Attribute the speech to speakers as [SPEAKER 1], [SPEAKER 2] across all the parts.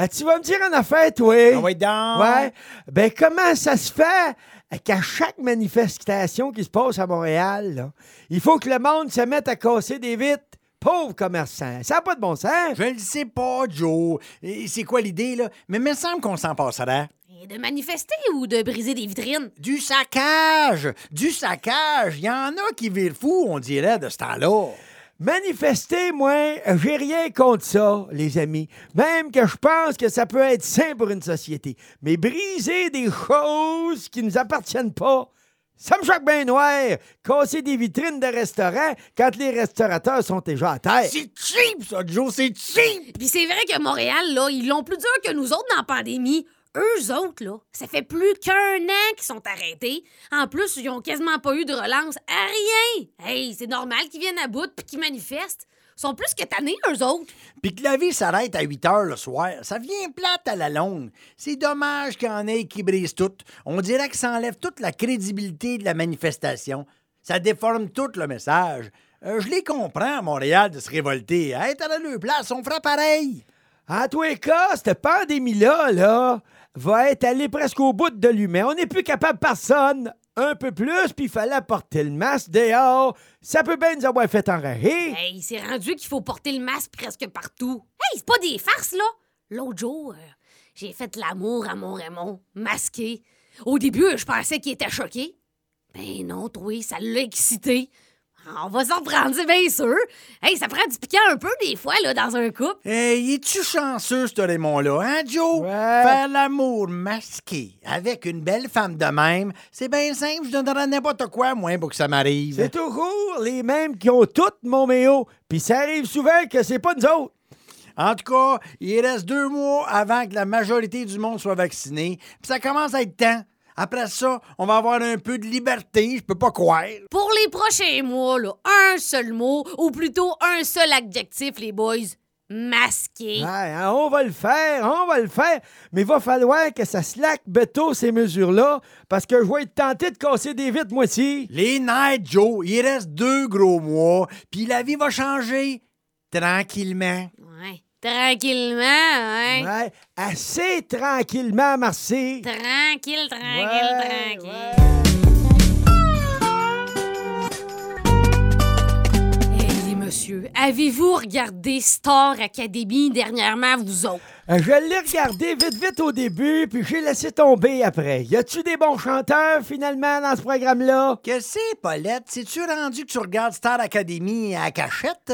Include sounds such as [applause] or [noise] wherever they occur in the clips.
[SPEAKER 1] Euh, tu vas me dire en affaire, toi?
[SPEAKER 2] Ah ouais, donc.
[SPEAKER 1] Ouais. Ben, comment ça se fait qu'à chaque manifestation qui se passe à Montréal, là, il faut que le monde se mette à casser des vitres? Pauvre commerçant. Ça n'a pas de bon sens.
[SPEAKER 2] Je le sais pas, Joe. Et C'est quoi l'idée, là? Mais il me semble qu'on s'en passerait.
[SPEAKER 3] Et de manifester ou de briser des vitrines?
[SPEAKER 2] Du saccage! Du saccage! Il y en a qui virent fou, on dirait, de ce temps-là.
[SPEAKER 1] Manifester, moi, j'ai rien contre ça, les amis. Même que je pense que ça peut être sain pour une société. Mais briser des choses qui nous appartiennent pas, ça me choque bien noir. Casser des vitrines de restaurants quand les restaurateurs sont déjà à terre.
[SPEAKER 2] C'est cheap, ça, Joe, c'est cheap!
[SPEAKER 3] Puis c'est vrai que Montréal, là, ils l'ont plus dur que nous autres dans la pandémie. Eux autres, là, ça fait plus qu'un an qu'ils sont arrêtés. En plus, ils ont quasiment pas eu de relance à rien. Hey, c'est normal qu'ils viennent à bout puis qu'ils manifestent. Ils sont plus que tannés, eux autres.
[SPEAKER 2] Puis que la vie s'arrête à 8 heures le soir, ça vient plate à la longue. C'est dommage qu'il y en ait qui brisent tout. On dirait que ça enlève toute la crédibilité de la manifestation. Ça déforme tout le message. Euh, je les comprends à Montréal de se révolter. Être à leur place, on fera pareil.
[SPEAKER 1] En tous les cas, cette pandémie-là, là, va être allée presque au bout de l'humain. On n'est plus capable personne. Un peu plus, puis il fallait porter le masque dehors. Ça peut bien nous avoir fait enrager.
[SPEAKER 3] Hey, c'est rendu qu'il faut porter le masque presque partout. Hey, c'est pas des farces, là. L'autre jour, euh, j'ai fait l'amour à mon Raymond, masqué. Au début, je pensais qu'il était choqué. Ben non, toi, ça l'a excité. On va s'en prendre, c'est bien sûr. Hey, ça prend du piquant un peu des fois, là, dans un couple.
[SPEAKER 2] Hey, es-tu chanceux, ce Raymond-là, hein, Joe?
[SPEAKER 1] Ouais.
[SPEAKER 2] Faire l'amour masqué avec une belle femme de même, c'est bien simple, je donnerais n'importe quoi, moi, pour que ça m'arrive.
[SPEAKER 1] C'est toujours les mêmes qui ont tout mon méo. Puis ça arrive souvent que c'est pas nous autres.
[SPEAKER 2] En tout cas, il reste deux mois avant que la majorité du monde soit vacciné, puis ça commence à être temps. Après ça, on va avoir un peu de liberté, je peux pas croire.
[SPEAKER 3] Pour les prochains mois, là, un seul mot, ou plutôt un seul adjectif, les boys. Masqué.
[SPEAKER 1] Ouais, hein, on va le faire, on va le faire. Mais il va falloir que ça slack béto ces mesures-là, parce que je vais être tenté de casser des vitres, moi aussi.
[SPEAKER 2] Les nights, Joe, il reste deux gros mois, puis la vie va changer tranquillement.
[SPEAKER 3] Ouais. Tranquillement, ouais.
[SPEAKER 1] Ouais, assez tranquillement, merci.
[SPEAKER 3] Tranquille, tranquille,
[SPEAKER 1] Ouais,
[SPEAKER 3] tranquille.
[SPEAKER 1] ouais.
[SPEAKER 3] Hey, monsieur, avez-vous regardé Star Academy dernièrement, vous autres?
[SPEAKER 1] Euh, Je l'ai regardé vite, vite au début, puis j'ai laissé tomber après. Y a-tu des bons chanteurs, finalement, dans ce programme-là?
[SPEAKER 2] Que c'est, Paulette? Si-tu rendu que tu regardes Star Academy à cachette?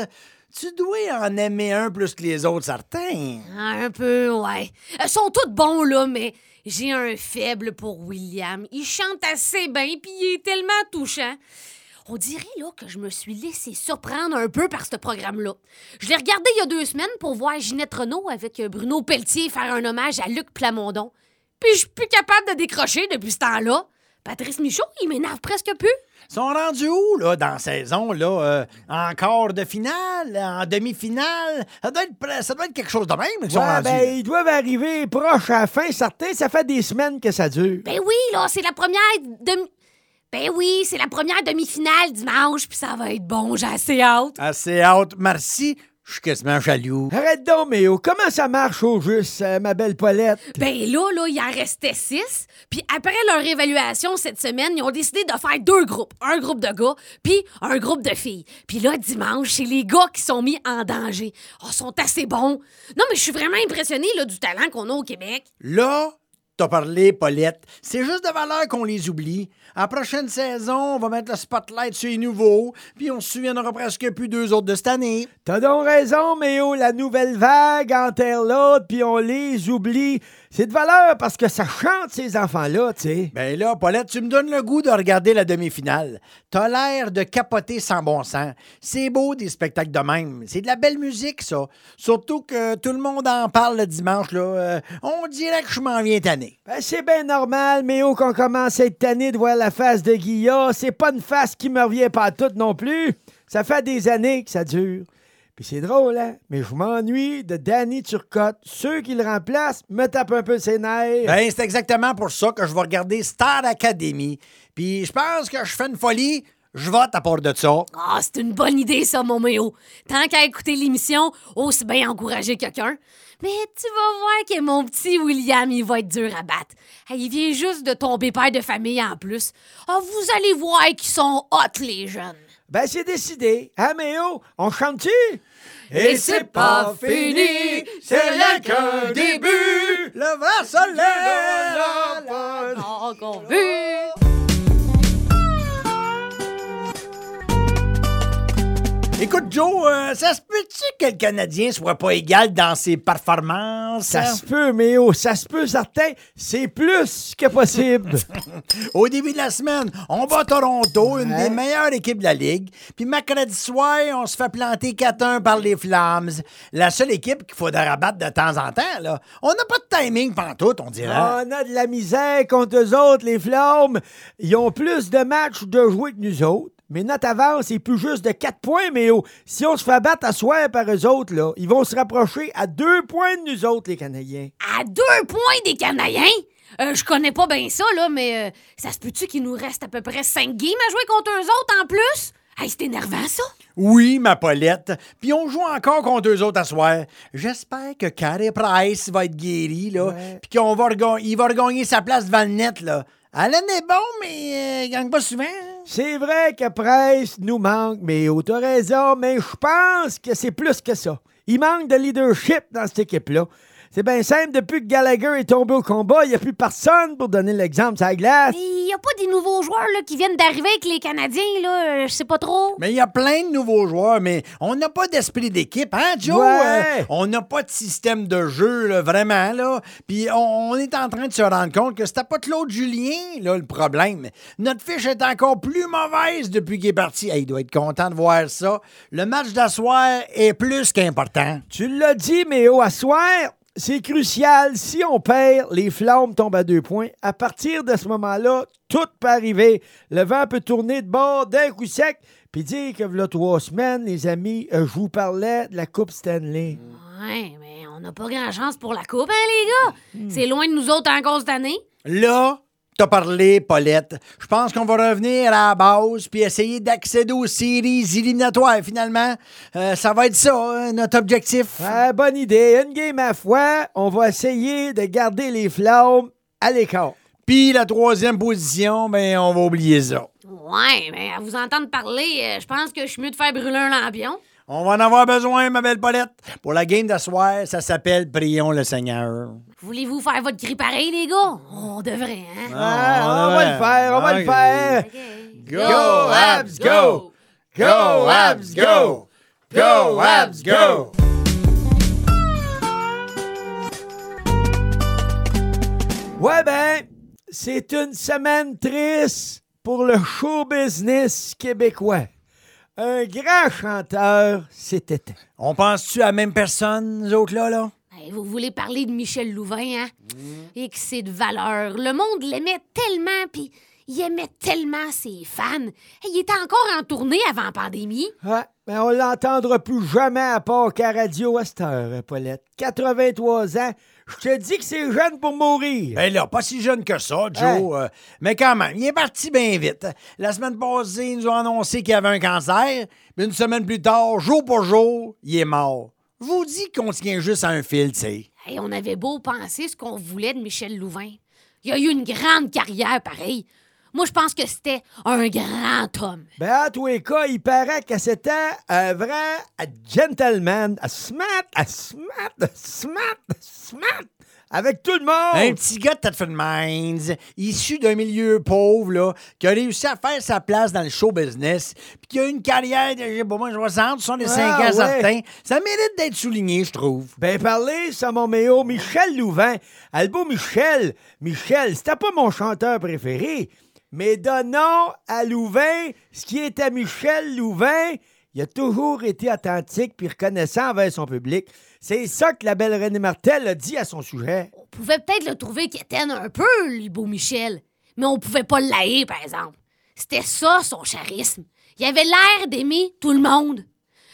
[SPEAKER 2] Tu dois en aimer un plus que les autres, certains.
[SPEAKER 3] Ah, Un peu, ouais. Ils sont tous bons, là, mais j'ai un faible pour William. Il chante assez bien, puis il est tellement touchant. On dirait, là, que je me suis laissé surprendre un peu par ce programme-là. Je l'ai regardé il y a deux semaines pour voir Ginette Renault avec Bruno Pelletier faire un hommage à Luc Plamondon. Puis je suis plus capable de décrocher depuis ce temps-là. Patrice Michaud, il m'énerve presque plus.
[SPEAKER 2] Ils sont rendus où, là, dans la saison, là? euh, en quart de finale? En demi-finale? Ça doit être, ça doit être quelque chose de même qu'ils sont
[SPEAKER 1] Ouais,
[SPEAKER 2] rendus.
[SPEAKER 1] ben, ils doivent arriver proche à la fin, certains. Ça fait des semaines que ça dure.
[SPEAKER 3] Ben oui, là, c'est la première demi... Ben oui, c'est la première demi-finale dimanche, puis ça va être bon, j'ai assez hâte.
[SPEAKER 2] Assez haute, merci. Je suis quasiment jaloux.
[SPEAKER 1] Arrête donc, Méo. Comment ça marche au juste, euh, ma belle Paulette?
[SPEAKER 3] Ben là, là, il en restait six. Puis après leur évaluation cette semaine, ils ont décidé de faire deux groupes. Un groupe de gars, puis un groupe de filles. Puis là, dimanche, c'est les gars qui sont mis en danger. Oh, ils sont assez bons. Non, mais je suis vraiment impressionnée là, du talent qu'on a au Québec.
[SPEAKER 2] Là, t'as parlé, Paulette. C'est juste de valeur qu'on les oublie. À la prochaine saison, on va mettre le spotlight sur les nouveaux, puis on se souviendra presque plus d'eux autres de cette année.
[SPEAKER 1] T'as donc raison, Méo. La nouvelle vague enterre l'autre, puis on les oublie. C'est de valeur parce que ça chante, ces enfants-là, tu sais.
[SPEAKER 2] Ben là, Paulette, tu me donnes le goût de regarder la demi-finale. T'as l'air de capoter sans bon sens. C'est beau des spectacles de même. C'est de la belle musique, ça. Surtout que tout le monde en parle le dimanche, là. Euh, on dirait que je m'en viens
[SPEAKER 1] Ben, c'est bien normal, Méo, qu'on commence à être tanné de voir la face de Guilla. C'est pas une face qui me revient pas toute non plus. Ça fait des années que ça dure. Puis c'est drôle, hein? Mais je m'ennuie de Danny Turcotte. Ceux qui le remplacent me tapent un peu ses nerfs.
[SPEAKER 2] Ben, c'est exactement pour ça que je vais regarder Star Academy. Puis je pense que je fais une folie. Je vote à part de ça.
[SPEAKER 3] Ah, c'est une bonne idée, ça, mon Méo. Tant qu'à écouter l'émission, aussi bien encourager quelqu'un. Mais tu vas voir que mon petit William, il va être dur à battre. Il vient juste de tomber père de famille en plus. Ah, vous allez voir qu'ils sont hot, les jeunes.
[SPEAKER 1] Ben, c'est décidé. Hein, Méo? On chante-tu?
[SPEAKER 3] Et c'est pas fini, c'est rien qu'un
[SPEAKER 2] début. Le vent se lève. Écoute, Joe, euh, ça se peut-tu que le Canadien soit pas égal dans ses performances?
[SPEAKER 1] Ça se peut, Méo, ça se peut, certain. C'est plus que possible. [laughs]
[SPEAKER 2] Au début de la semaine, on bat Toronto, une des meilleures équipes de la Ligue. Puis mercredi soir, on se fait planter 4-1 par les Flames. La seule équipe qu'il faudra rabattre de temps en temps, là. On n'a pas de timing pantoute, on dirait.
[SPEAKER 1] On a de la misère contre eux autres, les Flammes. Ils ont plus de matchs de jouer que nous autres. Mais notre avance est plus juste de 4 points, mais oh, si on se fait battre à soir par eux autres, là, ils vont se rapprocher à 2 points de nous autres, les Canadiens.
[SPEAKER 3] À deux points des Canadiens? Euh, je connais pas bien ça, là, mais euh, ça se peut-tu qu'il nous reste à peu près 5 games à jouer contre eux autres en plus? Hey, c'est énervant, ça!
[SPEAKER 2] Oui, ma Paulette. Puis on joue encore contre eux autres à soir. J'espère que Carey Price va être guéri, là.
[SPEAKER 1] Ouais.
[SPEAKER 2] Puis qu'il va, regagner- il va regagner sa place devant le net, là. Alain est bon, mais euh, il gagne pas souvent.
[SPEAKER 1] C'est vrai que Price nous manque, mais oh, t'as raison, mais je pense que c'est plus que ça. Il manque de leadership dans cette équipe-là. C'est bien simple, depuis que Gallagher est tombé au combat, il n'y a plus personne pour donner l'exemple sur la glace.
[SPEAKER 3] Il y a pas des nouveaux joueurs là, qui viennent d'arriver avec les Canadiens, là, euh, je sais pas trop.
[SPEAKER 2] Mais il y a plein de nouveaux joueurs, mais on n'a pas d'esprit d'équipe, hein, Joe?
[SPEAKER 1] Ouais.
[SPEAKER 2] Euh, on n'a pas de système de jeu, là, vraiment, là. Puis on, on est en train de se rendre compte que c'était pas Claude Julien, là, le problème. Notre fiche est encore plus mauvaise depuis qu'il est parti. Hey, il doit être content de voir ça. Le match d'asseoir est plus qu'important.
[SPEAKER 1] Tu l'as dit, mais au soir, c'est crucial. Si on perd, les flammes tombent à deux points. À partir de ce moment-là, tout peut arriver. Le vent peut tourner de bord d'un coup sec. Puis dire que là, trois semaines, les amis, euh, je vous parlais de la Coupe Stanley.
[SPEAKER 3] Ouais, mais on n'a pas grand chance pour la coupe, hein, les gars? C'est loin de nous autres encore cette année.
[SPEAKER 2] Là, t'as parlé, Paulette. Je pense qu'on va revenir à la base puis essayer d'accéder aux séries éliminatoires, finalement. Euh, ça va être ça, hein, notre objectif.
[SPEAKER 1] Ah, bonne idée. Une game à fois, on va essayer de garder les flammes à l'écart.
[SPEAKER 2] Puis la troisième position, ben, on va oublier ça.
[SPEAKER 3] Ouais, mais à vous entendre parler, euh, je pense que je suis mieux de faire brûler un lampion.
[SPEAKER 2] On va en avoir besoin, ma belle Paulette. Pour la game d'asseoir, ça s'appelle Prions le Seigneur.
[SPEAKER 3] Voulez-vous faire votre cri pareil, les gars? On devrait, hein?
[SPEAKER 1] Ah, on va le faire, on va le faire. Go, Habs, go! Go, Habs, go! Go, Habs, go! Ouais, ben, c'est une semaine triste pour le show business québécois. Un grand chanteur éteint.
[SPEAKER 2] On pense-tu à la même personne, nous autres, là, là?
[SPEAKER 3] Hey, vous voulez parler de Michel Louvain, hein? Et que c'est de valeur. Le monde l'aimait tellement, puis il aimait tellement ses fans. Hey, il était encore en tournée avant la pandémie.
[SPEAKER 1] Ouais, mais on l'entendra plus jamais à part qu'à Radio cette heure, Paulette. 83 ans. Je te dis que c'est jeune pour mourir.
[SPEAKER 2] Ben là, pas si jeune que ça, Joe.
[SPEAKER 1] Hey.
[SPEAKER 2] euh, mais quand même, il est parti bien vite. La semaine passée, ils nous ont annoncé qu'il avait un cancer. Mais une semaine plus tard, jour pour jour, il est mort. Je vous dis qu'on tient juste à un fil, tu sais.
[SPEAKER 3] Hey, on avait beau penser ce qu'on voulait de Michel Louvain. Il a eu une grande carrière, pareil. Moi, je pense que c'était un grand homme.
[SPEAKER 1] Ben, à tous les cas, il paraît que c'était un vrai gentleman, un smart, un smart, un smart, un smart, avec tout le
[SPEAKER 2] Un
[SPEAKER 1] monde.
[SPEAKER 2] petit gars de Thetford Mines, issu d'un milieu pauvre, là, qui a réussi à faire sa place dans le show business, puis qui a eu une carrière de, je sais pas moi, 60, 65
[SPEAKER 1] Ah,
[SPEAKER 2] ans
[SPEAKER 1] ouais.
[SPEAKER 2] certains. Ça mérite d'être souligné, je trouve.
[SPEAKER 1] Ben, parlez, ça, mon méo, Michel Louvain. Albo Michel. Michel, c'était pas mon chanteur préféré, mais donnons à Louvain ce qui est à Michel Louvain. Il a toujours été authentique puis reconnaissant envers son public. C'est ça que la belle René Martel a dit à son sujet.
[SPEAKER 3] On pouvait peut-être le trouver quétaine un peu, lui, beau Michel. Mais on pouvait pas le laïr, par exemple. C'était ça, son charisme. Il avait l'air d'aimer tout le monde.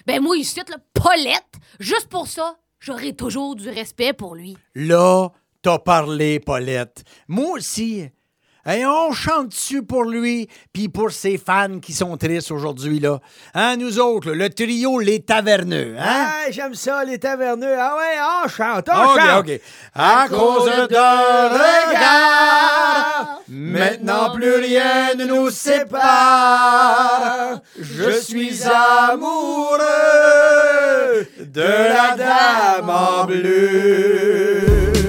[SPEAKER 3] Ben moi, ici, le Paulette, juste pour ça, j'aurai toujours du respect pour lui.
[SPEAKER 2] Là, t'as parlé, Paulette. Moi aussi. Et on chante dessus pour lui, puis pour ses fans qui sont tristes aujourd'hui, là? Hein, nous autres, le trio Les Taverneux, hein?
[SPEAKER 1] Ah, j'aime ça, les taverneux. Ah ouais, on chante, on chante.
[SPEAKER 2] OK. À cause de regard, maintenant plus rien ne nous sépare. Je suis amoureux de la dame en bleu.